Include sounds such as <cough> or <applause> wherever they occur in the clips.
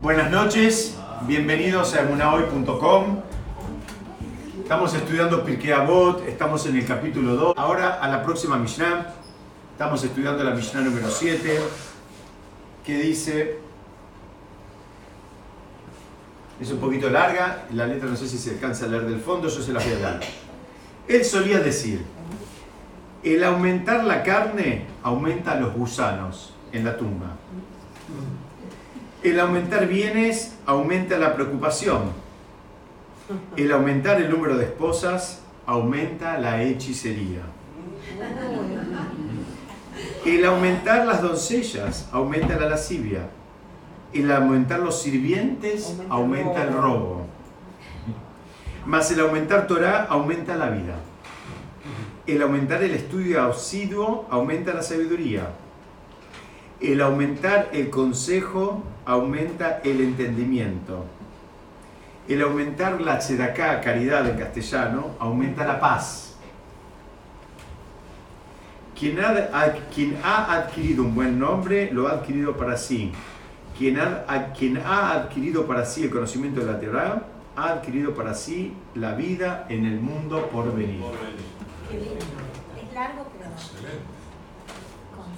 Buenas noches, bienvenidos a emunahoy.com. Estamos estudiando Pirkei Avot, estamos en el capítulo 2. Ahora a la próxima Mishnah, estamos estudiando la Mishnah número 7, que dice, es un poquito larga, la letra no sé si se alcanza a leer del fondo, yo se la voy a dar. Él solía decir, el aumentar la carne aumenta los gusanos en la tumba. El aumentar bienes aumenta la preocupación. El aumentar el número de esposas aumenta la hechicería. El aumentar las doncellas aumenta la lascivia. El aumentar los sirvientes aumenta el robo. Más el aumentar Torah aumenta la vida. El aumentar el estudio asiduo aumenta la sabiduría. El aumentar el consejo aumenta el entendimiento. El aumentar la tzedaká, caridad en castellano, aumenta la paz. Quien ha, quien ha, adquirido un buen nombre, lo ha adquirido para sí. Quien ha, quien ha adquirido para sí el conocimiento de la Torah, ha adquirido para sí la vida en el mundo por venir. Es largo, pero Excelente.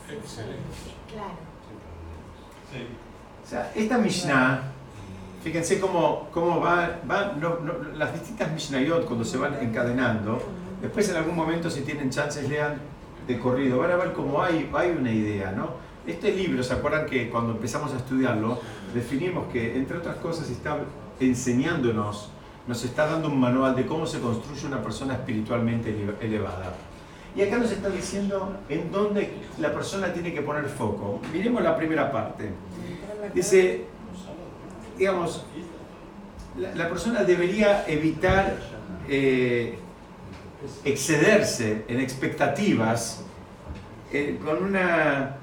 Excelente. Claro. O sea, esta Mishnah, fíjense cómo, cómo va, va- no- no- las distintas Mishnayot cuando se van encadenando, después en algún momento si tienen chances lean de corrido, van a ver cómo hay, hay una idea, ¿no? Este libro, ¿se acuerdan que cuando empezamos a estudiarlo, definimos que, entre otras cosas, está enseñándonos, nos está dando un manual de cómo se construye una persona espiritualmente ele- elevada. Y acá nos está diciendo en dónde la persona tiene que poner foco. Miremos la primera parte. Dice, digamos, la, persona debería evitar eh, excederse en expectativas eh, con una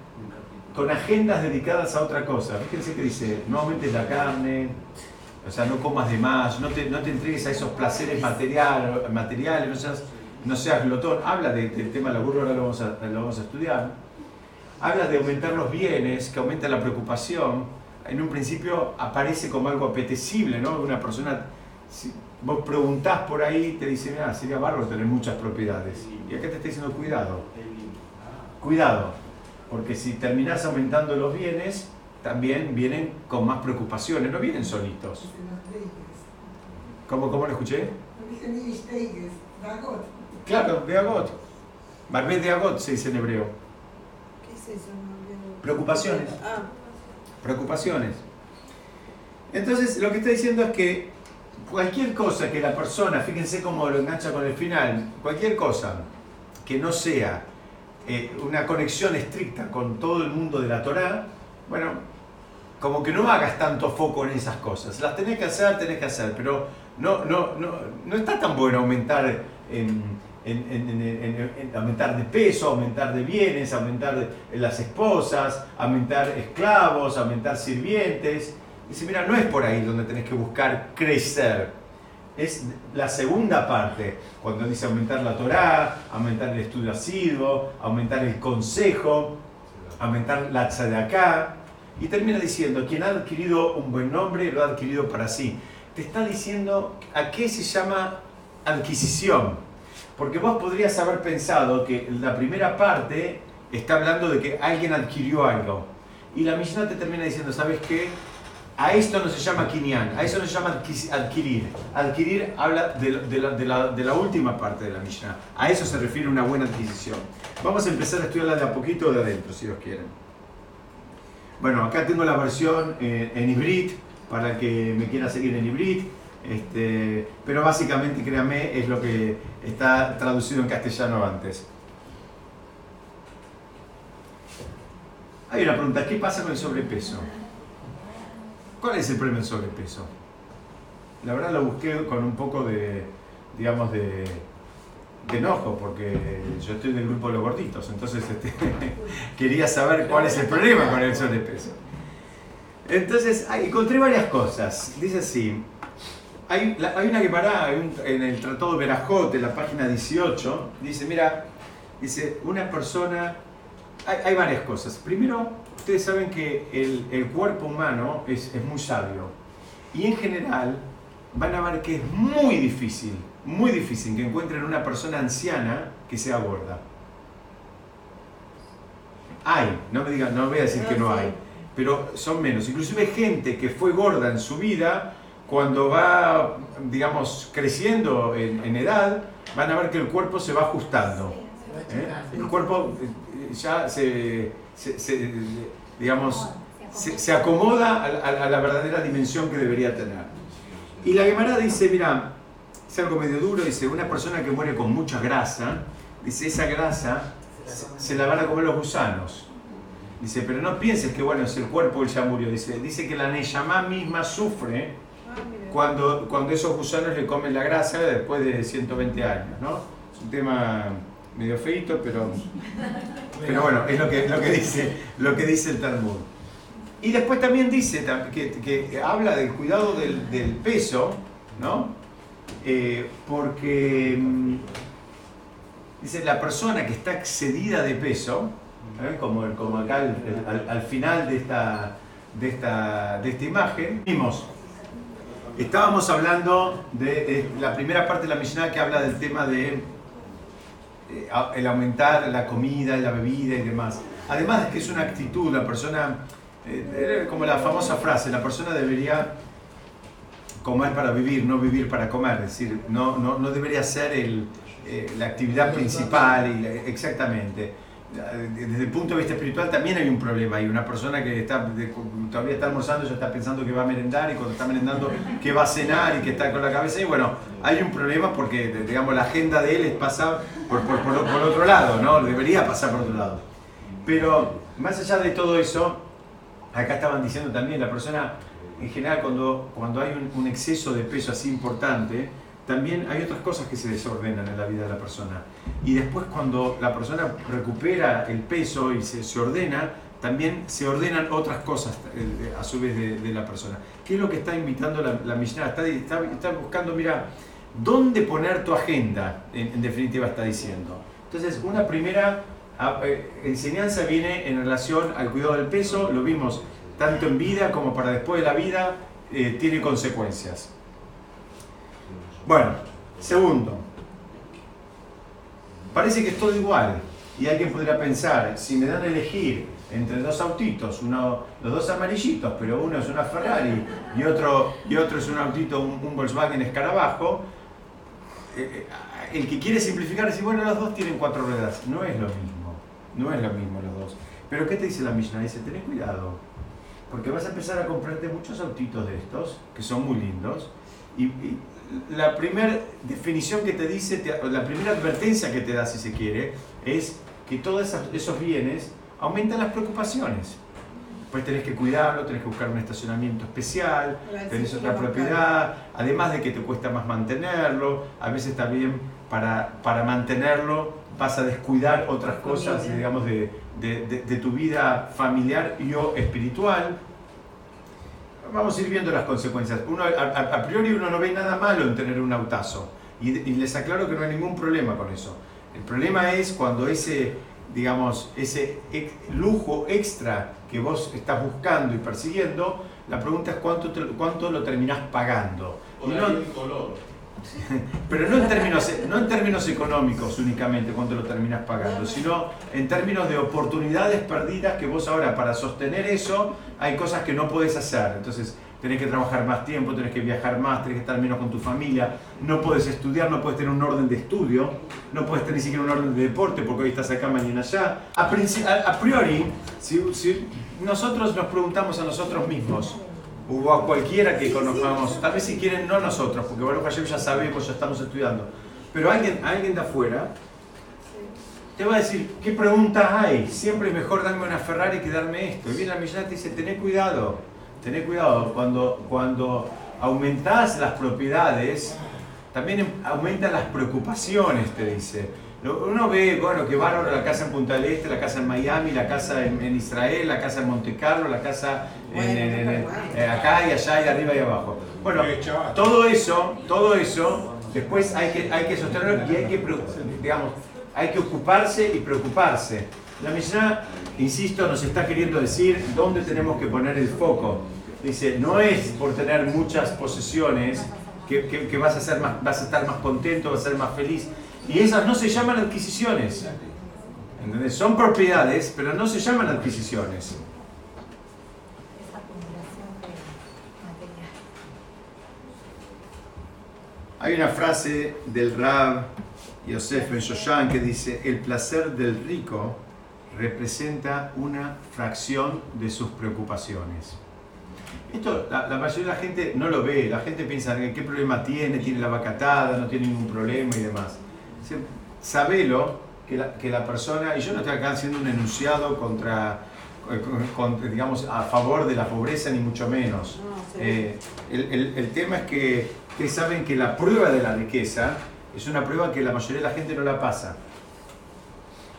con agendas dedicadas a otra cosa. Fíjense que dice, no aumentes la carne, o sea, no comas de más, no te, no te entregues a esos placeres material, materiales, no seas, no seas glotón. Habla de- del tema de la burla, ahora lo vamos, a, lo vamos a estudiar. Habla de aumentar los bienes, que aumenta la preocupación. En un principio aparece como algo apetecible, ¿no? Una persona, si vos preguntás por ahí, te dice, mira, sería bárbaro tener muchas propiedades. Y acá te está diciendo, cuidado, cuidado, porque si terminás aumentando los bienes, también vienen con más preocupaciones, no vienen solitos. ¿Cómo, cómo lo escuché? Claro, de agot. Barbet de agot se dice en hebreo. ¿Qué es eso? Preocupaciones. Ah, preocupaciones. Entonces, lo que está diciendo es que cualquier cosa que la persona, fíjense cómo lo engancha con el final, cualquier cosa que no sea eh, una conexión estricta con todo el mundo de la Torá, bueno, como que no hagas tanto foco en esas cosas. Las tenés que hacer, tenés que hacer, pero no, no, no, no está tan bueno aumentar en, en- en- en- en- en- aumentar de peso, aumentar de bienes, aumentar de las esposas, aumentar esclavos, aumentar sirvientes. Dice, mira, no es por ahí donde tenés que buscar crecer. Es la segunda parte, cuando dice aumentar la Torá, aumentar el estudio asiduo, aumentar el consejo, aumentar la tzedakah. Y termina diciendo, quien ha adquirido un buen nombre lo ha adquirido para sí. Te está diciendo a qué se llama adquisición. Porque vos podrías haber pensado que la primera parte está hablando de que alguien adquirió algo. Y la Mishnah te termina diciendo, ¿sabes qué? A esto no se llama kinyan, a eso no se llama adquirir. Adquirir habla de, la- última parte de la Mishnah. A eso se refiere una buena adquisición. Vamos a empezar a estudiarla de a poquito de adentro, si Dios quieren. Bueno, acá tengo la versión eh, en hibrid, para que me quiera seguir en hibrid. Este, pero básicamente, créanme, es lo que está traducido en castellano antes. Hay una pregunta, ¿qué pasa con el sobrepeso? ¿Cuál es el problema del sobrepeso? La verdad lo busqué con un poco de, digamos, de, de enojo, porque yo estoy del grupo de los gorditos, entonces este, <laughs> quería saber cuál es el problema con el sobrepeso. Entonces, encontré varias cosas. Dice así, hay, la- hay una que para en el Tratado de Berajot, en la página 18, dice, mira, dice, una persona, hay, hay varias cosas. Primero, ustedes saben que el, el cuerpo humano es, es muy sabio. Y en general van a ver que es muy difícil, muy difícil que encuentren una persona anciana que sea gorda. Hay, no me digan, no voy a decir que no hay, pero son menos. Inclusive gente que fue gorda en su vida, cuando va, digamos, creciendo en, en edad, van a ver que el cuerpo se va ajustando. ¿eh? El cuerpo eh, ya se, se- se, digamos, se, se acomoda a, la- a la verdadera dimensión que debería tener. Y la Gemara dice, mira, es algo medio duro, dice, una persona que muere con mucha grasa, dice, esa grasa se, la van a comer los gusanos. Dice, pero no pienses que bueno, es el cuerpo él ya murió. Dice, dice que la Neyamá misma sufre. Cuando, cuando esos gusanos le comen la grasa después de 120 años, ¿no? Es un tema medio feito, pero, pero bueno, es lo que, lo, que dice, lo que dice el Talmud. Y después también dice que, que habla del cuidado del, del peso, ¿no? Eh, porque mm, dice la persona que está excedida de peso, ¿eh? como, como acá al- al final de esta, de esta, de esta imagen, vimos Estábamos hablando de la primera parte de la Mishnah que habla del tema de eh, el aumentar la comida la bebida y demás. Además de que es una actitud, la persona, eh, como la famosa frase, la persona debería comer para vivir, no vivir para comer, es decir, no, no, no debería ser el, eh, la actividad principal, y exactamente. Desde el punto de vista espiritual también hay un problema. Hay una persona que está, todavía está almorzando, ya está pensando que va a merendar y cuando está merendando que va a cenar y que está con la cabeza. Y bueno, hay un problema porque, digamos, la agenda de él es pasar por, por, por- por otro lado, ¿no? Debería pasar por otro lado. Pero más allá de todo eso, acá estaban diciendo también, la persona en general cuando, cuando hay un, un exceso de peso así importante, también hay otras cosas que se desordenan en la vida de la persona. Y después cuando la persona recupera el peso y se, ordena, también se ordenan otras cosas eh, a su vez de, la persona. ¿Qué es lo que está invitando la, la? Está, buscando, mira, ¿dónde poner tu agenda? En, definitiva está diciendo. Entonces, una primera eh, enseñanza viene en relación al cuidado del peso, lo vimos tanto en vida como para después de la vida, eh, tiene consecuencias. Bueno, segundo, parece que es todo igual y alguien podría pensar, si me dan a elegir entre dos autitos, uno, los dos amarillitos, pero uno es una Ferrari y otro, y otro es un autito, un, un Volkswagen Escarabajo, eh, eh, el que quiere simplificar dice, bueno, los dos tienen cuatro ruedas. No es lo mismo, no es lo mismo los dos. Pero ¿qué te dice la Mishnah? Dice, ten cuidado, porque vas a empezar a comprarte muchos autitos de estos, que son muy lindos, y la primera definición que te dice, te- la primera advertencia que te da, si se quiere, es que todos esos bienes aumentan las preocupaciones. Pues tenés que cuidarlo, tenés que buscar un estacionamiento especial, tenés otra propiedad, además de que te cuesta más mantenerlo, a veces también para, para mantenerlo vas a descuidar otras cosas, digamos, de, de- de- de tu vida familiar y o espiritual. Vamos a ir viendo las consecuencias. Uno, a, priori uno no ve nada malo en tener un autazo y, y les aclaro que no hay ningún problema con eso. El problema es cuando ese, digamos, ese ex- lujo extra que vos estás buscando y persiguiendo, la pregunta es cuánto, te- cuánto lo terminás pagando. Y no- color. <laughs> pero no en, términos, no en términos económicos únicamente cuánto lo terminas pagando, sino en términos de oportunidades perdidas que vos ahora para sostener eso hay cosas que no podés hacer. Entonces tenés que trabajar más tiempo, tenés que viajar más, tenés que estar menos con tu familia, no podés estudiar, no podés tener un orden de estudio, no podés tener ni siquiera un orden de deporte porque hoy estás acá, mañana allá. A priori, si, si nosotros nos preguntamos a nosotros mismos, o a cualquiera que conozcamos, tal vez si quieren no nosotros, porque bueno, Hashem ya sabemos, ya estamos estudiando, pero alguien, alguien de afuera te va a decir, ¿qué preguntas hay? Siempre es mejor darme una Ferrari que darme esto. Y viene la Millán y te dice, tené cuidado, tené cuidado, cuando, cuando aumentás las propiedades, también aumentan las preocupaciones, te dice. Uno ve, bueno, que bárbaro la casa en Punta del Este, la casa en Miami, la casa en, en Israel, la casa en Monte Carlo, la casa en, en- eh, acá y allá y arriba y abajo. Bueno, todo eso, todo eso, después hay que, hay que sostenerlo y hay que, digamos, hay que ocuparse y preocuparse. La Mishnah, insisto, nos está queriendo decir dónde tenemos que poner el foco. Dice, no es por tener muchas posesiones que, que- que vas, a ser más, vas a estar más contento, vas a ser más feliz. Y esas no se llaman adquisiciones. ¿Entendés? Son propiedades, pero no se llaman adquisiciones. Hay una frase del Rab Yosef Ben Shoshan que dice, el placer del rico representa una fracción de sus preocupaciones. Esto la, la mayoría de la gente no lo ve, la gente piensa en qué problema tiene, tiene la vaca atada, no tiene ningún problema y demás. Sabelo que la, que la persona, y yo no estoy acá haciendo un enunciado contra, eh, con- digamos, a favor de la pobreza ni mucho menos. No, sí. Eh, el, el- el tema es que ustedes saben que la prueba de la riqueza es una prueba que la mayoría de la gente no la pasa.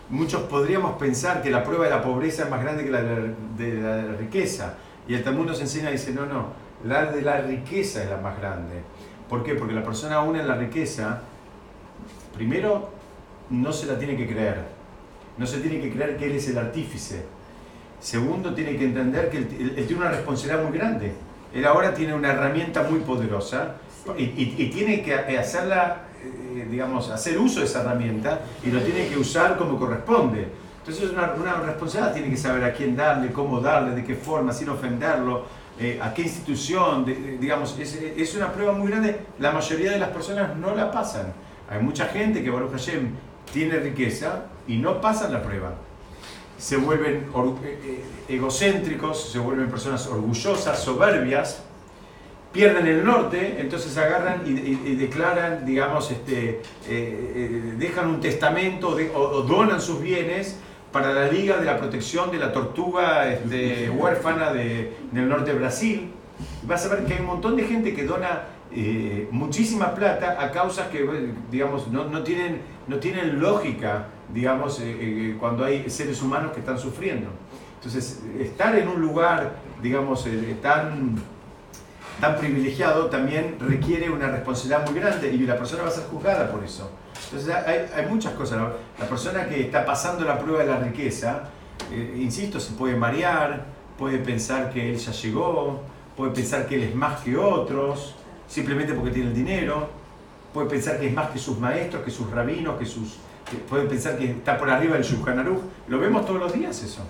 Muchos podríamos pensar que la prueba de la pobreza es más grande que la de la, de la riqueza. Y el Talmud nos enseña y dice, no, no, la de la riqueza es la más grande. ¿Por qué? Porque la persona aún en la riqueza, primero, no se la tiene que creer. No se tiene que creer que él es el artífice. Segundo, tiene que entender que él, tiene una responsabilidad muy grande. Él ahora tiene una herramienta muy poderosa y, tiene que hacerla, eh, digamos, hacer uso de esa herramienta y lo tiene que usar como corresponde. Entonces es una, una responsabilidad, tiene que saber a quién darle, cómo darle, de qué forma, sin ofenderlo, eh, a qué institución, digamos, es una prueba muy grande. La mayoría de las personas no la pasan. Hay mucha gente que, Baruch Hashem, tiene riqueza y no pasan la prueba se vuelven eh, eh, egocéntricos, se vuelven personas orgullosas, soberbias, pierden el norte, entonces agarran y, y- y declaran, digamos, este, eh, eh, dejan un testamento de- o, o donan sus bienes para la Liga de la Protección de la Tortuga este, <laughs> huérfana de- del norte de Brasil. Y vas a ver que hay un montón de gente que dona eh, muchísima plata a causas que, digamos, no, no tienen, no tienen lógica, digamos, eh, eh, cuando hay seres humanos que están sufriendo. Entonces, estar en un lugar, digamos, tan, tan privilegiado también requiere una responsabilidad muy grande y la persona va a ser juzgada por eso. Entonces, hay, hay muchas cosas. La, persona que está pasando la prueba de la riqueza, insisto, se puede marear, puede pensar que él ya llegó, puede pensar que él es más que otros, simplemente porque tiene el dinero, puede pensar que es más que sus maestros, que sus rabinos, que sus... que puede pensar que está por arriba del Shulchan. Lo vemos todos los días eso.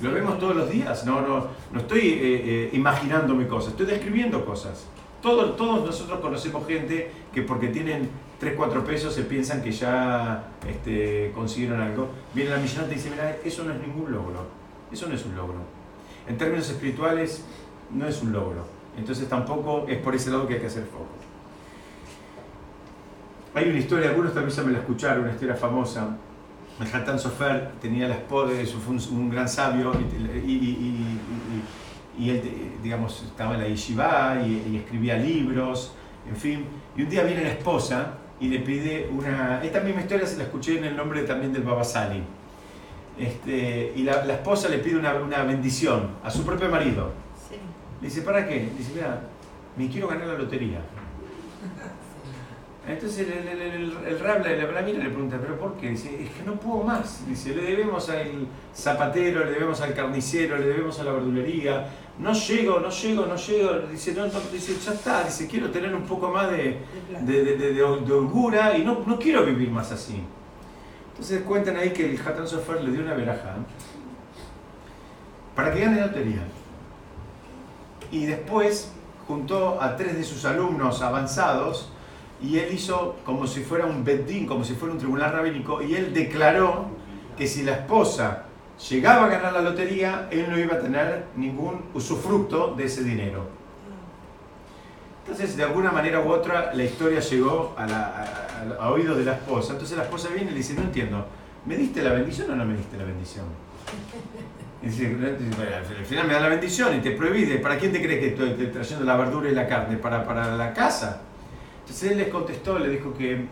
Lo vemos todos los días. No, no, no estoy eh, eh, imaginándome cosas, estoy describiendo cosas. Todos, todos nosotros conocemos gente que porque tienen 3, 4 pesos se piensan que ya este, consiguieron algo. Viene la millonata y dice, mira, eso no es ningún logro. Eso no es un logro. En términos espirituales, no es un logro. Entonces tampoco es por ese lado que hay que hacer foco. Hay una historia, algunos también ya me la escucharon, una historia famosa. El Hatán Sofer tenía la esposa, fue un, gran sabio, y, y- él, digamos, estaba en la yeshiva y, escribía libros, en fin. Y un día viene la esposa y le pide una... Esta misma historia se la escuché en el nombre también del Baba Sali. Este, y la, esposa le pide una bendición a su propio marido. Le dice, ¿para qué? Dice, mira, me quiero ganar la lotería. <laughs> Entonces el, el, el, el rab la, la- y le pregunta, ¿pero por qué? Dice, es que no puedo más. Dice, le debemos al zapatero, le debemos al carnicero, le debemos a la verdulería. No llego, no llego, no llego. Dice, no, no, dice, ya está. Dice, quiero tener un poco más de, De de, de, de- de holgura y no, no quiero vivir más así. Entonces cuentan ahí que el Hatan Sofer le dio una veraja para que gane la lotería. Y después juntó a tres de sus alumnos avanzados y él hizo como si fuera un bedín, como si fuera un tribunal rabínico, y él declaró que si la esposa llegaba a ganar la lotería, él no iba a tener ningún usufructo de ese dinero. Entonces, de alguna manera u otra, la historia llegó a, la, a, oídos de la esposa. Entonces la esposa viene y le dice, no entiendo, ¿me diste la bendición o no me diste la bendición? Y dice, "Bueno, al final me da la bendición y te prohibí, ¿de- ¿para quién te crees que estoy, trayendo la verdura y la carne? ¿Para, para la casa? Entonces él les contestó, le dijo que,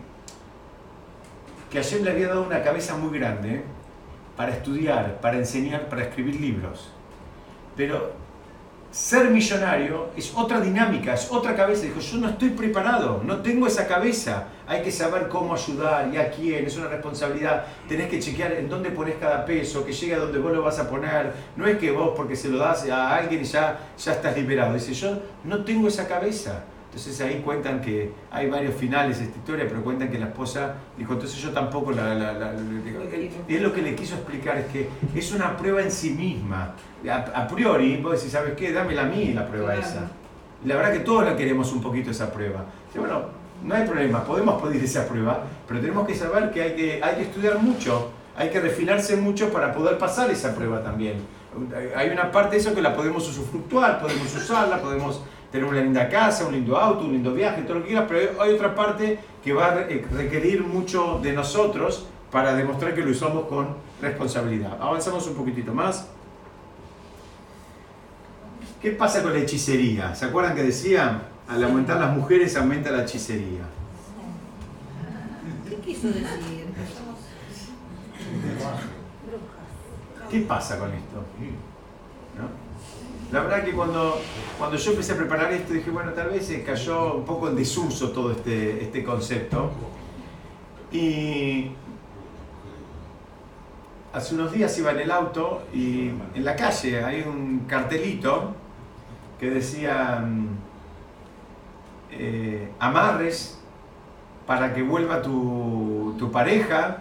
que le había dado una cabeza muy grande para estudiar, para enseñar, para escribir libros. Pero ser millonario es otra dinámica, es otra cabeza. Dijo, yo no estoy preparado, no tengo esa cabeza. Hay que saber cómo ayudar y a quién, es una responsabilidad. Tenés que chequear en dónde pones cada peso, que llegue a donde vos lo vas a poner. No es que vos porque se lo das a alguien y ya, ya estás liberado. Dice, yo no tengo esa cabeza. Entonces ahí cuentan que hay varios finales de esta historia, pero cuentan que la esposa dijo, entonces yo tampoco la... la, la- y él lo que le quiso explicar es que es una prueba en sí misma. A, a priori, vos decís, ¿sabes qué? Dámela a mí la prueba Claro. esa. Y la verdad que todos la queremos un poquito esa prueba. Dice, bueno, no hay problema, podemos pedir esa prueba, pero tenemos que saber que hay que, hay que estudiar mucho, hay que refinarse mucho para poder pasar esa prueba también. Hay una parte de eso que la podemos usufructuar, podemos usarla, podemos tener una linda casa, un lindo auto, un lindo viaje, todo lo que quieras, pero hay otra parte que va a re- requerir mucho de nosotros para demostrar que lo usamos con responsabilidad. Avanzamos un poquitito más. ¿Qué pasa con la hechicería? ¿Se acuerdan que decía? Al aumentar las mujeres aumenta la hechicería. ¿Qué quiso decir? ¿Qué pasa con esto? ¿No? La verdad que cuando, cuando yo empecé a preparar esto dije, bueno, tal vez se cayó un poco en desuso todo este, este concepto. Y hace unos días iba en el auto y en la calle hay un cartelito que decía mm, eh, amarres para que vuelva tu, tu pareja.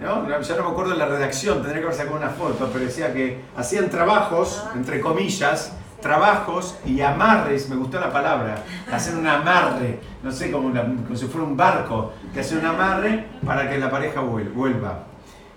¿no? Ya no me acuerdo de la redacción, tendría que haber sacado una foto, pero decía que hacían trabajos, entre comillas, trabajos y amarres, me gustó la palabra, hacen un amarre, no sé, como, como si fuera un barco, que hacen un amarre para que la pareja vuel- vuelva.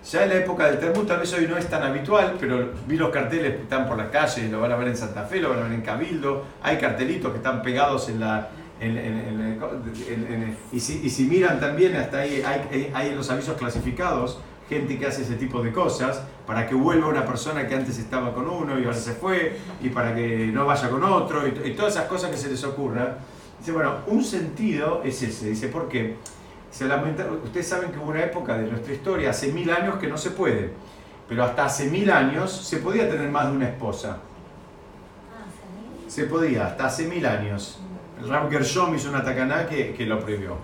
Ya en la época del Talmud, tal vez hoy no es tan habitual, pero vi los carteles que están por la calle, lo van a ver en Santa Fe, lo van a ver en Cabildo, hay cartelitos que están pegados en la... en- en- y, si, y si miran también, hasta ahí hay, hay en los avisos clasificados, gente que hace ese tipo de cosas, para que vuelva una persona que antes estaba con uno y ahora se fue, y para que no vaya con otro, y, y todas esas cosas que se les ocurran. Dice, bueno, un sentido es ese, dice, ¿por qué? Se lamenta- ustedes saben que hubo una época de nuestra historia, hace mil años, que no se puede. Pero hasta hace mil años se podía tener más de una esposa. Ah. Se podía, hasta hace mil años. Rab Gershom hizo una tacaná que, que lo prohibió.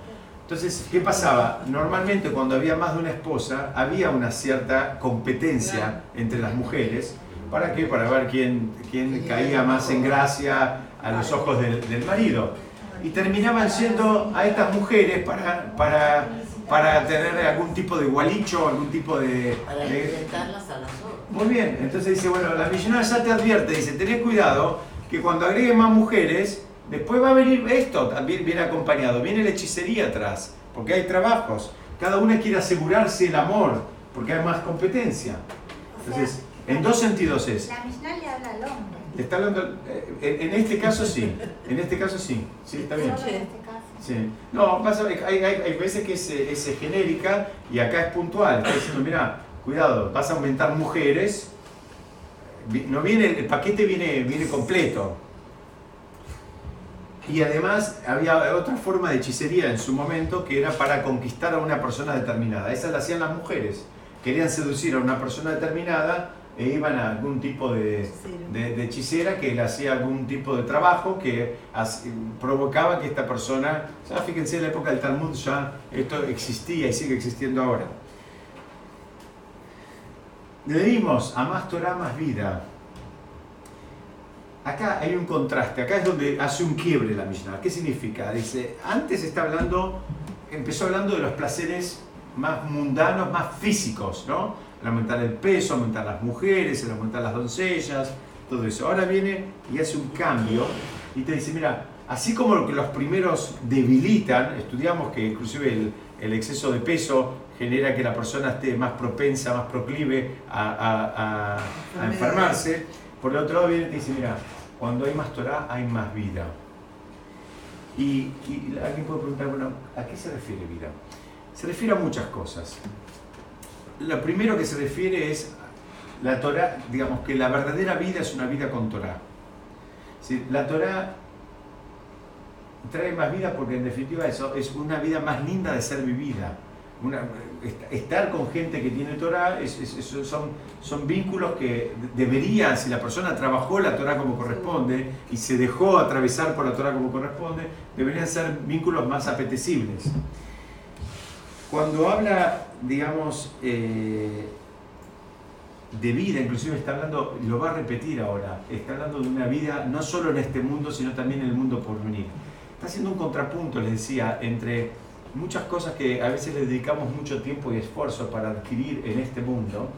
Entonces, ¿qué pasaba? Normalmente cuando había más de una esposa, había una cierta competencia entre las mujeres. ¿Para qué? Para ver quién, quién caía más en gracia a los ojos del, del marido. Y terminaban siendo a estas mujeres para, para, para tener algún tipo de gualicho, algún tipo de... Para enfrentarlas a las otras. muy bien, entonces dice, bueno, la millonaria ya te advierte, dice, tenés cuidado que cuando agreguen más mujeres, después va a venir esto, también viene acompañado, viene la hechicería atrás, porque hay trabajos, cada una quiere asegurarse el amor, porque hay más competencia. Entonces, en dos sentidos es, La Mishnah le habla al hombre. le está hablando, eh, en, en este caso sí, en este caso sí, sí, está bien. Este. Sí. No, pasa, hay, hay, hay veces que es, es genérica y acá es puntual. Está diciendo, mira, cuidado, vas a aumentar mujeres. No viene, el paquete viene, viene completo. Y además había otra forma de hechicería en su momento que era para conquistar a una persona determinada. Esa la hacían las mujeres. Querían seducir a una persona determinada e iban a algún tipo de, de, de hechicera que le hacía algún tipo de trabajo que provocaba que esta persona, ya fíjense en la época del Talmud ya esto existía y sigue existiendo ahora. Leímos a más Torah, más vida. Acá hay un contraste, acá es donde hace un quiebre la Mishnah. ¿Qué significa? Dice, antes está hablando, empezó hablando de los placeres más mundanos, más físicos, ¿no? El aumentar el peso, aumentar las mujeres, el aumentar las doncellas, todo eso. Ahora viene y hace un cambio y te dice, mira, así como lo que los primeros debilitan, estudiamos que inclusive el, el exceso de peso genera que la persona esté más propensa, más proclive a, a- a- a enfermarse. Por el otro lado viene y te dice, mira, cuando hay más Torah hay más vida. Y, alguien puede preguntar, bueno, ¿a qué se refiere vida? Se refiere a muchas cosas. Lo primero que se refiere es la Torah, digamos que la verdadera vida es una vida con Torah. La Torah trae más vida porque en definitiva eso es una vida más linda de ser vivida. Una, estar con gente que tiene Torah es- son, son vínculos que deberían, si la persona trabajó la Torah como corresponde y se dejó atravesar por la Torah como corresponde, deberían ser vínculos más apetecibles. Cuando habla, digamos, eh, de vida, inclusive está hablando, lo va a repetir ahora, está hablando de una vida no solo en este mundo, sino también en el mundo por venir. Está haciendo un contrapunto, les decía, entre muchas cosas que a veces le dedicamos mucho tiempo y esfuerzo para adquirir en este mundo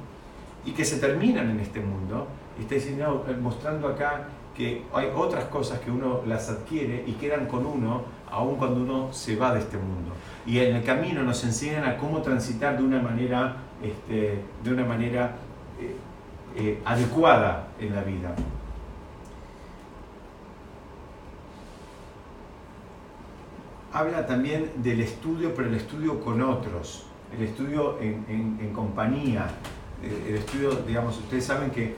y que se terminan en este mundo. Y está diciendo, mostrando acá que hay otras cosas que uno las adquiere y quedan con uno aun cuando uno se va de este mundo. Y en el camino nos enseñan a cómo transitar de una manera, este, de una manera eh, eh, adecuada en la vida. Habla también del estudio, pero el estudio con otros, el estudio en, en- en compañía, eh, el estudio, digamos, ustedes saben que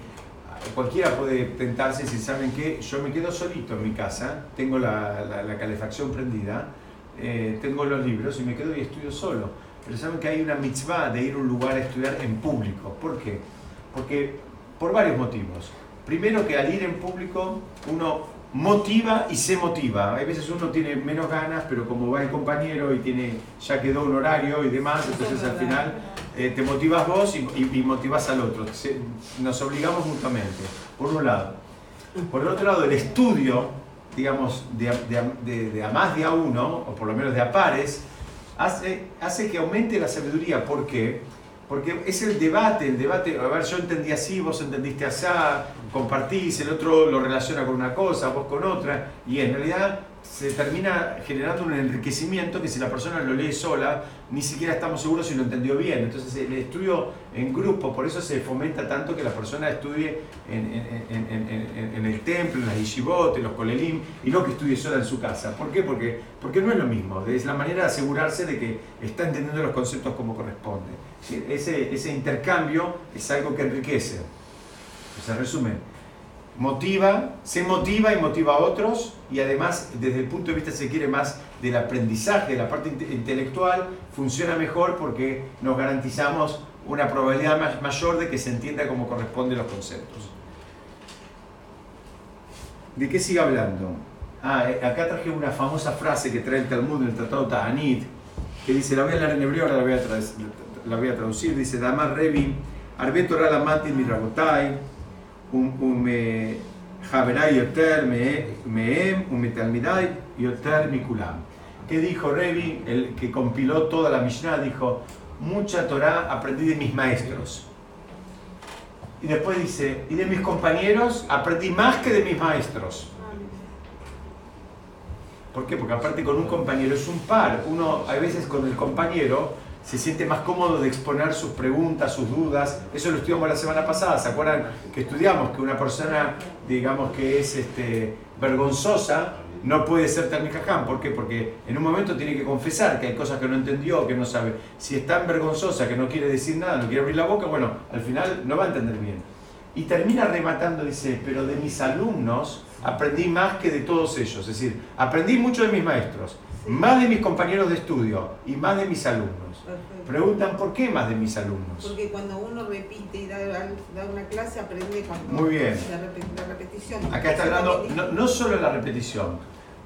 cualquiera puede tentarse si saben que yo me quedo solito en mi casa, tengo la, la- la calefacción prendida, eh, tengo los libros y me quedo y estudio solo. Pero saben que hay una mitzvah de ir a un lugar a estudiar en público. ¿Por qué? Porque por varios motivos. Primero que al ir en público uno motiva y se motiva. Hay veces uno tiene menos ganas, pero como va el compañero y tiene ya quedó un horario y demás, entonces al final eh, te motivas vos y, y, y motivas al otro. Se- nos obligamos mutuamente, por un lado. Por el otro lado, el estudio, digamos, de, a- de a- de- de a más de a uno, o por lo menos de a pares, hace, hace que aumente la sabiduría. ¿Por qué? Porque es el debate, el debate, a ver, yo entendí así, vos entendiste así, compartís, el otro lo relaciona con una cosa, vos con otra, y en realidad se termina generando un enriquecimiento que si la persona lo lee sola, ni siquiera estamos seguros si lo entendió bien. Entonces el estudio en grupo, por eso se fomenta tanto que la persona estudie en, en- en- en- en- en el templo, en las yeshivot, en los kolelim, y no que estudie sola en su casa. ¿Por qué? Porque, porque no es lo mismo, es la manera de asegurarse de que está entendiendo los conceptos como corresponde. Ese, ese intercambio es algo que enriquece. Se resumen, motiva, se motiva y motiva a otros y además desde el punto de vista, se quiere, más del aprendizaje, de la parte inte- intelectual, funciona mejor porque nos garantizamos una probabilidad más- mayor de que se entienda como corresponden los conceptos. ¿De qué sigue hablando? Ah, eh, acá traje una famosa frase que trae el Talmud en el Tratado Ta'anit, que dice, la voy a leer en hebreo, ahora la voy a, la voy a traducir, dice, Damar Revi, Arbe Torah Lamati Mirabotai, Javerai Yoter Meem, Umetalmidai Yoter Mikulam. ¿Qué dijo Revi, el que compiló toda la Mishnah? Dijo, mucha Torah aprendí de mis maestros. Y después dice, y de mis compañeros aprendí más que de mis maestros. ¿Por qué? Porque aparte con un compañero es un par. Uno a veces con el compañero se siente más cómodo de exponer sus preguntas, sus dudas. Eso lo estudiamos la semana pasada. ¿Se acuerdan que estudiamos que una persona, digamos que es este, vergonzosa, no puede ser Talmijaján? ¿Por qué? Porque en un momento tiene que confesar que hay cosas que no entendió, que no sabe. Si es tan vergonzosa que no quiere decir nada, no quiere abrir la boca, bueno, al final no va a entender bien. Y termina rematando, dice, pero de mis alumnos aprendí más que de todos ellos. Es decir, aprendí mucho de mis maestros, más de mis compañeros de estudio y más de mis alumnos. Perfecto. Preguntan, ¿por qué más de mis alumnos? Porque cuando uno repite y da, da una clase, aprende cuando Muy bien. La, rep- la repetición. Acá está hablando no, no solo la repetición.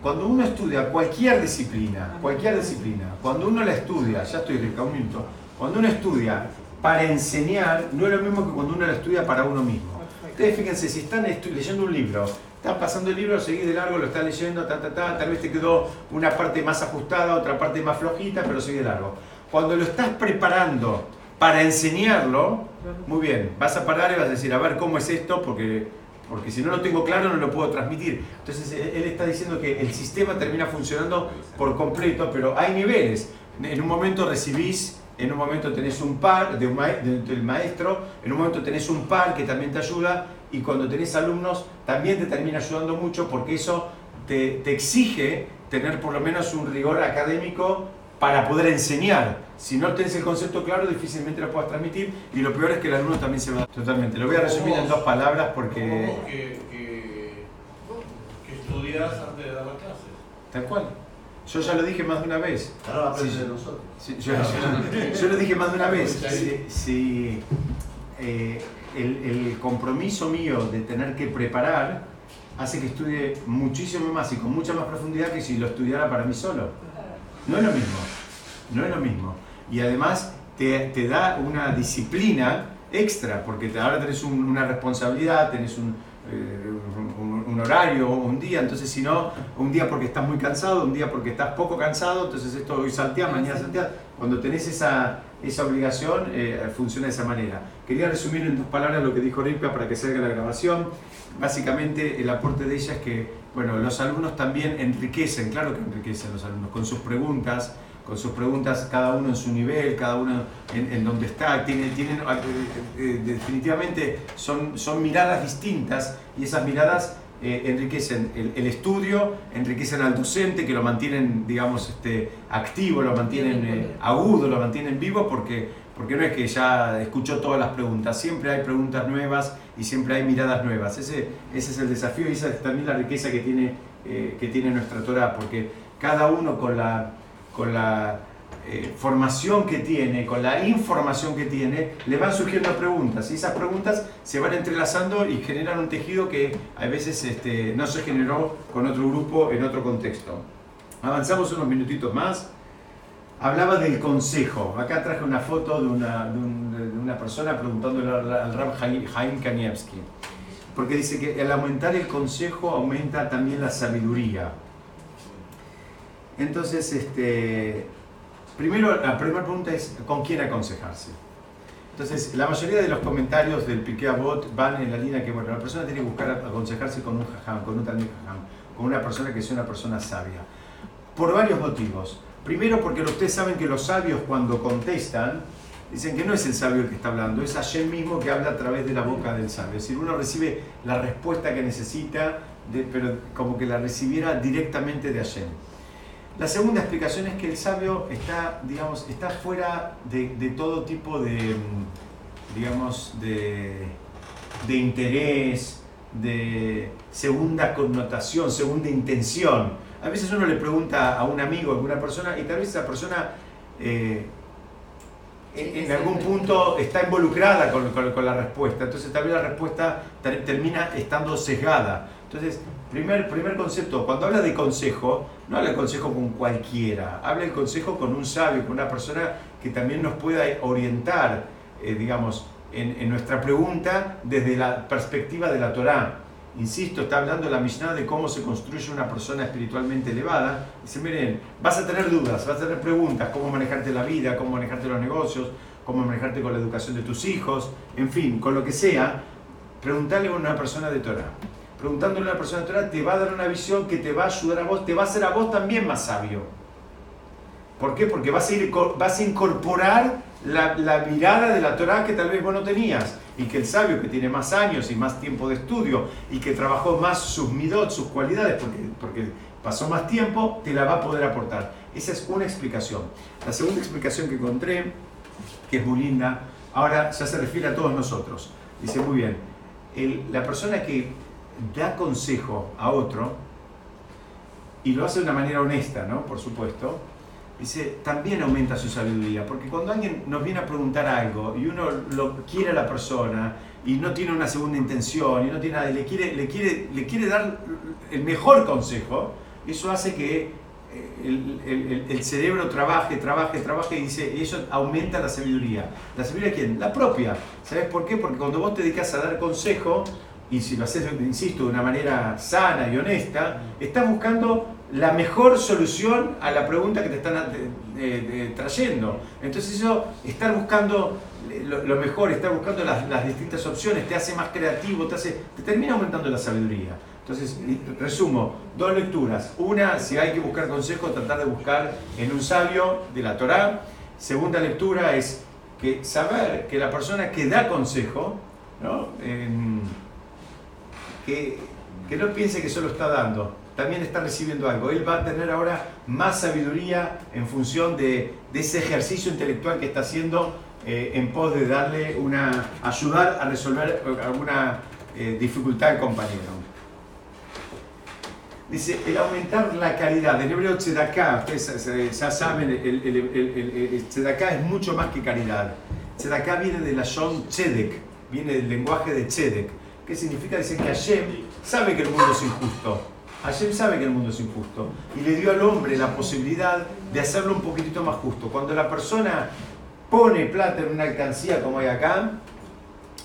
Cuando uno estudia cualquier disciplina, cualquier disciplina, cuando uno la estudia, ya estoy rica, un minuto, cuando uno estudia para enseñar, no es lo mismo que cuando uno la estudia para uno mismo. Perfecto. Ustedes fíjense, si están leyendo un libro, están pasando el libro, seguís de largo, lo están leyendo, ta, ta, ta, tal vez te quedó una parte más ajustada, otra parte más flojita, pero seguís de largo. Cuando lo estás preparando para enseñarlo, muy bien, vas a parar y vas a decir, a ver cómo es esto, porque, porque si no lo tengo claro no lo puedo transmitir. Entonces él él está diciendo que el sistema termina funcionando por completo, pero hay niveles. En un momento recibís, en un momento tenés un par de un ma- de- del maestro, en un momento tenés un par que también te ayuda y cuando tenés alumnos también te termina ayudando mucho porque eso te, te exige tener por lo menos un rigor académico para poder enseñar. Si no tenés el concepto claro, difícilmente lo puedas transmitir y lo peor es que el alumno también se va. Totalmente. Lo voy a resumir en dos palabras porque... Que, que, que estudias antes de dar las clases. Tal cual. Yo ya lo dije más de una vez. Ahora aprende Sí. de nosotros. Sí, yo, yo- yo lo dije más de una vez. Si, si, eh, el, el compromiso mío de tener que preparar hace que estudie muchísimo más y con mucha más profundidad que si lo estudiara para mí solo. No es lo mismo. No es lo mismo. Y además te, te da una disciplina extra, porque te- ahora tenés un- una responsabilidad, tenés un, eh, un- un horario, un día, entonces si no, un día porque estás muy cansado, un día porque estás poco cansado, entonces esto hoy salteás, mañana salteás. Cuando tenés esa, esa obligación, eh, funciona de esa manera. Quería resumir en dos palabras lo que dijo Ripa para que salga la grabación. Básicamente el aporte de ella es que bueno, los alumnos también enriquecen, claro que enriquecen los alumnos, con sus preguntas, con sus preguntas cada uno en su nivel, cada uno en, en donde está, tienen, tienen, eh, eh, definitivamente son, son miradas distintas y esas miradas eh, enriquecen el, el estudio, enriquecen al docente que lo mantienen, digamos, este, activo, lo mantienen eh, agudo, lo mantienen vivo porque, porque no es que ya escuchó todas las preguntas, siempre hay preguntas nuevas y siempre hay miradas nuevas. Ese, ese es el desafío y esa es también la riqueza que tiene, eh, que tiene nuestra Torah, porque cada uno con la, con la eh, formación que tiene, con la información que tiene, le van surgiendo preguntas y esas preguntas se van entrelazando y generan un tejido que a veces este, no se generó con otro grupo en otro contexto. Avanzamos unos minutitos más. Hablaba del consejo. Acá traje una foto de una, de un- de una persona preguntándole al, al Haim Haim Kanievski. Porque dice que al aumentar el consejo aumenta también la sabiduría. Entonces, este, primero, la primera pregunta es ¿con quién aconsejarse? Entonces, la mayoría de los comentarios del Piqué Bot van en la línea que, bueno, la persona tiene que buscar aconsejarse con un jajam, con un talmid jajam, con una persona que sea una persona sabia. Por varios motivos. Primero, porque ustedes saben que los sabios cuando contestan, dicen que no es el sabio el que está hablando, es Hashem mismo que habla a través de la boca del sabio. Es decir, uno recibe la respuesta que necesita, de- pero como que la recibiera directamente de Hashem. La segunda explicación es que el sabio está, digamos, está fuera de, de todo tipo de, mm, digamos, de, de interés, de segunda connotación, segunda intención. A veces uno le pregunta a un amigo, a alguna persona, y tal vez esa persona eh, en, en algún punto está involucrada con, con- con la respuesta, entonces tal vez la respuesta ter- termina estando sesgada. Entonces, primer, primer concepto, cuando habla de consejo, no habla de consejo con cualquiera, habla de consejo con un sabio, con una persona que también nos pueda orientar, eh, digamos, en, en nuestra pregunta desde la perspectiva de la Torá. Insisto, está hablando la Mishnah de cómo se construye una persona espiritualmente elevada. Dice, miren, vas a tener dudas, vas a tener preguntas, cómo manejarte la vida, cómo manejarte los negocios, cómo manejarte con la educación de tus hijos, en fin, con lo que sea, preguntarle a una persona de Torah. Preguntándole a una persona de Torah te va a dar una visión que te va a ayudar a vos, te va a hacer a vos también más sabio. ¿Por qué? Porque vas a, ir, vas a incorporar la, la mirada de la Torah que tal vez vos no tenías. Y que el sabio que tiene más años y más tiempo de estudio y que trabajó más sus midot, sus cualidades, porque, porque pasó más tiempo, te la va a poder aportar. Esa es una explicación. La segunda explicación que encontré, que es muy linda, ahora ya se refiere a todos nosotros. Dice muy bien, el- la persona que da consejo a otro, y lo hace de una manera honesta, ¿no? Por supuesto, dice, también aumenta su sabiduría, porque cuando alguien nos viene a preguntar algo y uno lo quiere a la persona y no tiene una segunda intención y no tiene nada, y le quiere, le quiere, le quiere dar el mejor consejo, eso hace que eh, el, cerebro trabaje, trabaje, trabaje y dice, eso aumenta la sabiduría. ¿La sabiduría quién? La propia. ¿Sabes por qué? Porque cuando vos te dedicas a dar consejo, y si lo haces, insisto, de una manera sana y honesta, estás buscando la mejor solución a la pregunta que te están eh, eh, trayendo. Entonces eso, estar buscando lo, lo mejor, estar buscando las, las distintas opciones, te hace más creativo, te, hace, te termina aumentando la sabiduría. Entonces, resumo, dos lecturas. Una, si hay que buscar consejo, tratar de buscar en un sabio de la Torá. Segunda lectura es que saber que la persona que da consejo, ¿no? Em, que, que no piense que solo está dando, también está recibiendo algo. Él va a tener ahora más sabiduría en función de, de ese ejercicio intelectual que está haciendo eh, en pos de darle una, ayudar a resolver alguna eh, dificultad al compañero. Dice, el aumentar la caridad. En hebreo tzedaká, ustedes ya saben, el, el, el- el tzedaká es mucho más que caridad. Tzedaká viene de la shon tzedek, viene del lenguaje de tzedek. ¿Qué significa? Dice que Hashem sabe que el mundo es injusto. Hashem sabe que el mundo es injusto. Y le dio al hombre la posibilidad de hacerlo un poquitito más justo. Cuando la persona pone plata en una alcancía como hay acá,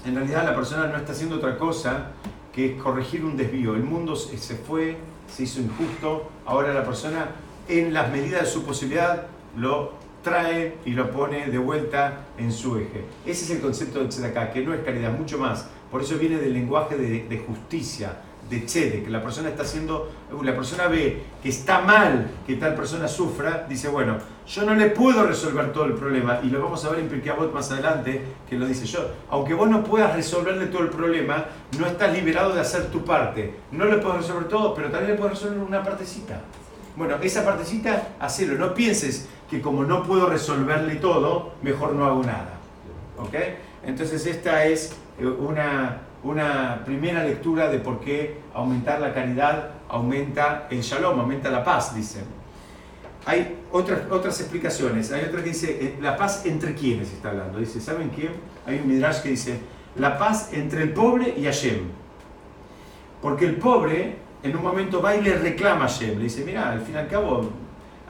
en realidad la persona no está haciendo otra cosa que corregir un desvío. El mundo se fue, se hizo injusto, ahora la persona en las medidas de su posibilidad lo trae y lo pone de vuelta en su eje. Ese es el concepto de tzedakah, que no es caridad, mucho más. Por eso viene del lenguaje de, de justicia, de tzedek. La persona está haciendo, la persona ve que está mal que tal persona sufra, dice, bueno, yo no le puedo resolver todo el problema, y lo vamos a ver en Pirkei Avot más adelante, que lo dice yo. Aunque vos no puedas resolverle todo el problema, no estás liberado de hacer tu parte. No le puedes resolver todo, pero también le puedes resolver una partecita. Bueno, esa partecita, hacelo. No pienses que como no puedo resolverle todo, mejor no hago nada. ¿Ok? Entonces esta es eh, una, una primera lectura de por qué aumentar la caridad aumenta el shalom, aumenta la paz, dice. Hay otras, otras explicaciones. Hay otra que dice, eh, la paz entre quiénes está hablando. Dice, ¿saben quién? Hay un midrash que dice, la paz entre el pobre y Hashem. Porque el pobre en un momento va y le reclama a Hashem. Le dice, mira, al fin y al cabo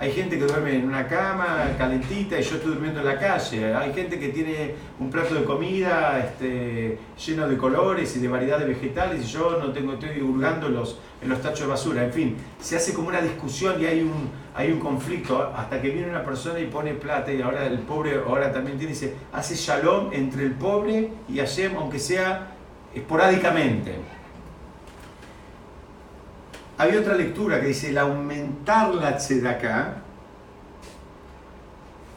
hay gente que duerme en una cama calentita y yo estoy durmiendo en la calle. Hay gente que tiene un plato de comida este, lleno de colores y de variedad de vegetales y yo no tengo, estoy hurgando en los, en los tachos de basura. En fin, se hace como una discusión y hay un, hay un conflicto hasta que viene una persona y pone plata y ahora el pobre ahora también tiene, dice, hace shalom entre el pobre y Hashem, aunque sea esporádicamente. Hay otra lectura que dice el aumentar la tzedaká,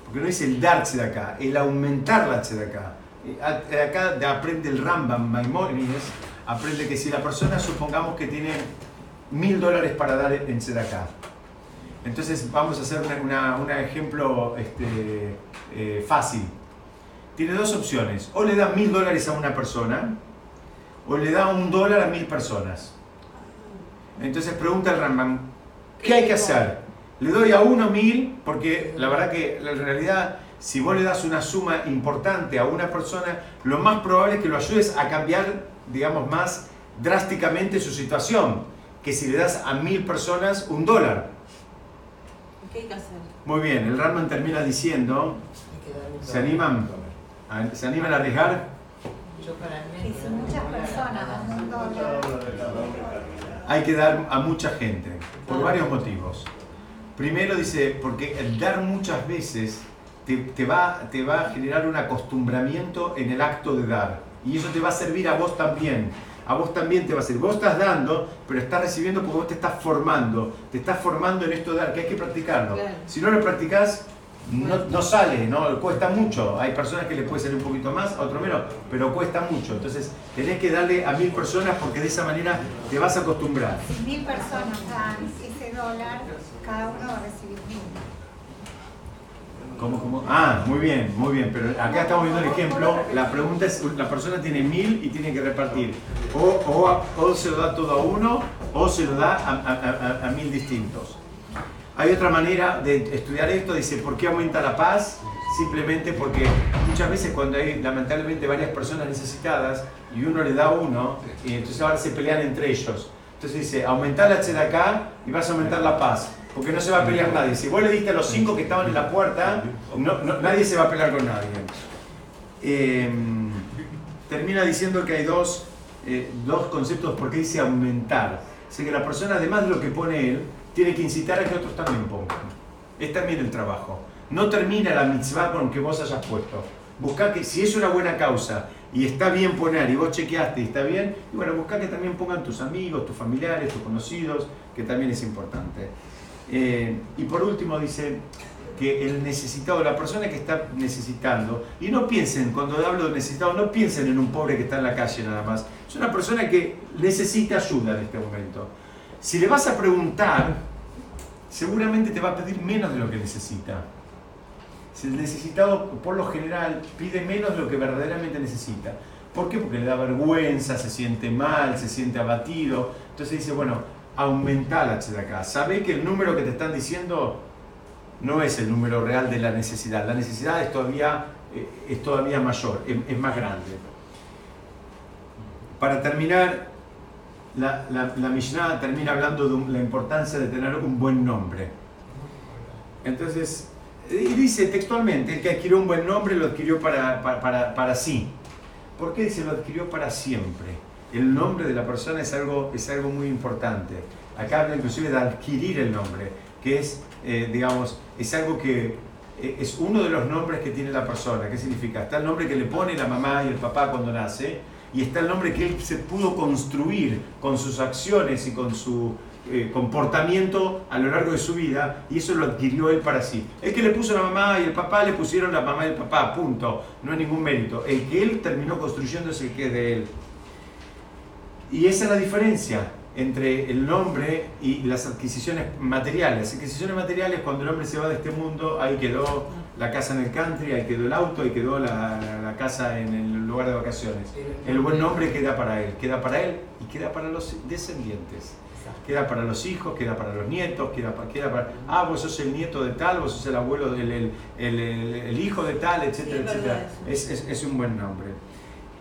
porque no dice el dar tzedaká, el aumentar la tzedaká. Eh, a- Acá de- aprende el Rambam Maimónides, aprende que si la persona supongamos que tiene mil dólares para dar en tzedaká, entonces vamos a hacer un ejemplo este, eh, fácil. Tiene dos opciones, o le da mil dólares a una persona, o le da un dólar a mil personas. Entonces pregunta el Rambam, ¿qué hay que hacer? Le doy a uno mil, porque la verdad que en realidad si vos le das una suma importante a una persona, lo más probable es que lo ayudes a cambiar, digamos, más drásticamente su situación, que si le das a mil personas un dólar. ¿Qué hay que hacer? Muy bien, el Rambam termina diciendo, ¿se animan? ¿A- ¿Se animan a arriesgar? Yo para si muchas personas un dólar, hay que dar a mucha gente, por varios motivos. Primero dice, porque el dar muchas veces te, te va, te va a generar un acostumbramiento en el acto de dar. Y eso te va a servir a vos también. A vos también te va a servir. Vos estás dando, pero estás recibiendo porque vos te estás formando. Te estás formando en esto de dar, que hay que practicarlo. Si no lo practicás, no, no sale, no cuesta mucho. Hay personas que le puede salir un poquito más, a otro menos, pero cuesta mucho. Entonces tenés que darle a mil personas porque de esa manera te vas a acostumbrar. si mil personas dan ese dólar, cada uno va a recibir mil. ¿Cómo, cómo? Ah, muy bien, muy bien. Pero acá estamos viendo el ejemplo. La pregunta es, la persona tiene mil y tiene que repartir. O, o, se lo da todo a uno o se lo da a, a- a- a mil distintos. Hay otra manera de estudiar esto. Dice, ¿por qué aumenta la paz? Simplemente porque muchas veces cuando hay lamentablemente varias personas necesitadas y uno le da uno, y entonces ahora se pelean entre ellos. Entonces dice, aumentar la acá y vas a aumentar la paz. Porque no se va a pelear nadie. Si vos le diste a los cinco que estaban en la puerta, nadie se va a pelear con nadie. Eh, termina diciendo que hay dos, eh, dos conceptos porque dice aumentar. Dice que la persona, además de lo que pone él, tiene que incitar a que otros también pongan. Es también el trabajo. No termina la mitzvah con que vos hayas puesto. Busca que, si es una buena causa y está bien poner y vos chequeaste y está bien, y bueno, busca que también pongan tus amigos, tus familiares, tus conocidos, que también es importante. Eh, y por último dice que el necesitado, la persona que está necesitando, y no piensen, cuando hablo de necesitado, no piensen en un pobre que está en la calle nada más, es una persona que necesita ayuda en este momento. Si le vas a preguntar, seguramente te va a pedir menos de lo que necesita. Si el necesitado, por lo general, pide menos de lo que verdaderamente necesita. ¿Por qué? Porque le da vergüenza, se siente mal, se siente abatido. Entonces dice, bueno, aumentar la tzedakah. Sabé que el número que te están diciendo no es el número real de la necesidad. La necesidad es todavía, eh, es todavía mayor, es más grande. Para terminar, la, la, la Mishnah termina hablando de la importancia de tener un buen nombre. Entonces, y dice textualmente, el que adquirió un buen nombre lo adquirió para, para, para, para sí. ¿Por qué dice lo adquirió para siempre? El nombre de la persona es algo, es algo muy importante. Acá habla inclusive de adquirir el nombre, que es, eh, digamos, es algo que eh, es uno de los nombres que tiene la persona. ¿Qué significa? Está el nombre que le pone la mamá y el papá cuando nace, y está el nombre que él se pudo construir con sus acciones y con su eh, comportamiento a lo largo de su vida, y eso lo adquirió él para sí. El que le puso la mamá y el papá le pusieron la mamá y el papá, punto. No hay ningún mérito. El que él terminó construyendo es el que es de él. Y esa es la diferencia entre el nombre y las adquisiciones materiales. Las adquisiciones materiales, cuando el hombre se va de este mundo, ahí quedó la casa en el country, ahí quedó el auto, ahí quedó la, la casa en el lugar de vacaciones. El buen nombre queda para él, queda para él y queda para los descendientes. Queda para los hijos, queda para los nietos, queda para, queda para... Ah, vos sos el nieto de tal, vos sos el abuelo, del el, el, el- hijo de tal, etcétera, Sí, etcétera. Es, es- es un buen nombre.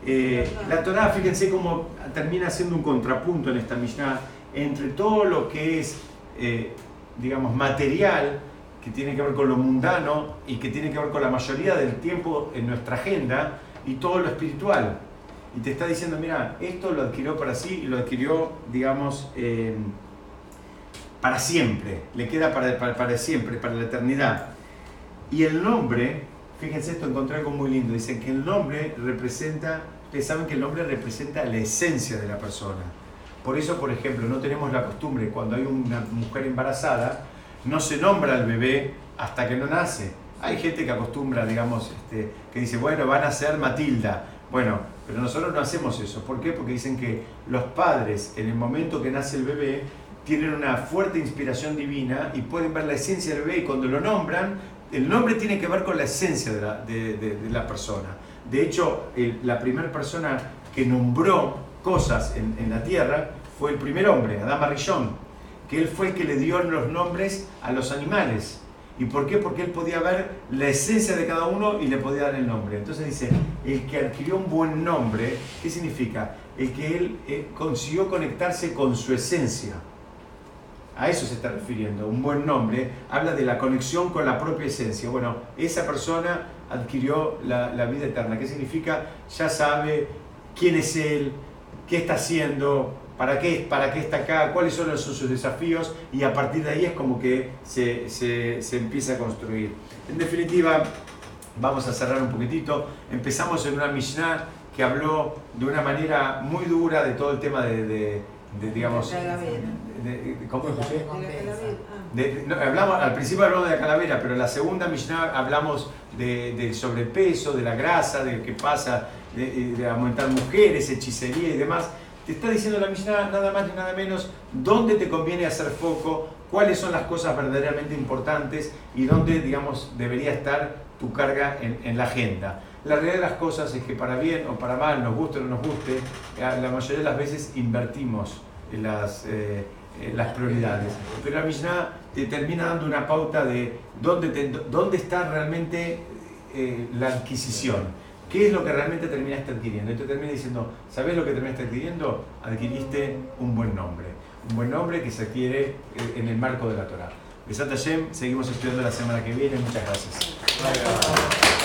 Eh, la Torá, fíjense cómo termina siendo un contrapunto en esta Mishnah entre todo lo que es, eh, digamos, material, que tiene que ver con lo mundano y que tiene que ver con la mayoría del tiempo en nuestra agenda, y todo lo espiritual. Y te está diciendo, mira, esto lo adquirió para sí y lo adquirió, digamos, eh, para siempre, le queda para, para, para siempre, para la eternidad. Y el nombre, fíjense esto, encontré algo muy lindo, dicen que el nombre representa, ustedes saben que el nombre representa la esencia de la persona. Por eso, por ejemplo, no tenemos la costumbre, cuando hay una mujer embarazada, no se nombra al bebé hasta que no nace. Hay gente que acostumbra, digamos, este, que dice, bueno, van a ser Matilda. Bueno, pero nosotros no hacemos eso. ¿Por qué? Porque dicen que los padres, en el momento que nace el bebé, tienen una fuerte inspiración divina y pueden ver la esencia del bebé y cuando lo nombran, el nombre tiene que ver con la esencia de la, persona. De hecho, la primera persona que nombró cosas en, la tierra fue el primer hombre, Adán Rishon, que él fue el que le dio los nombres a los animales. ¿Y por qué? Porque él podía ver la esencia de cada uno y le podía dar el nombre. Entonces dice, el que adquirió un buen nombre, ¿qué significa? El que él eh, consiguió conectarse con su esencia. A eso se está refiriendo. Un buen nombre habla de la conexión con la propia esencia. Bueno, esa persona adquirió la, la vida eterna. ¿Qué significa? Ya sabe quién es él, qué está haciendo, para qué, para qué está acá, cuáles son los- sus desafíos y a partir de ahí es como que se, se- se empieza a construir. En definitiva, vamos a cerrar un poquitito. Empezamos en una Mishnah que habló de una manera muy dura de todo el tema de, de- de, digamos, De la calavera. de- ¿cómo escuché? De la calavera. Ah. De- de- no, hablamos, al principio hablamos de la calavera, pero en la segunda Mishnah hablamos de- del sobrepeso, de la grasa, de qué pasa, de, de aumentar mujeres, hechicería y demás. Te está diciendo la Mishnah nada más ni nada menos dónde te conviene hacer foco, cuáles son las cosas verdaderamente importantes y dónde, digamos, debería estar tu carga en, la agenda. La realidad de las cosas es que para bien o para mal, nos guste o no nos guste, eh, la mayoría de las veces invertimos las, eh, las prioridades. Pero la Mishnah te termina dando una pauta de dónde, dónde está realmente eh, la adquisición. ¿Qué es lo que realmente terminaste adquiriendo? Y te termina diciendo, ¿sabes lo que terminaste adquiriendo? Adquiriste un buen nombre. Un buen nombre que se adquiere eh, en el marco de la Torah. Besat seguimos estudiando la semana que viene. Muchas gracias.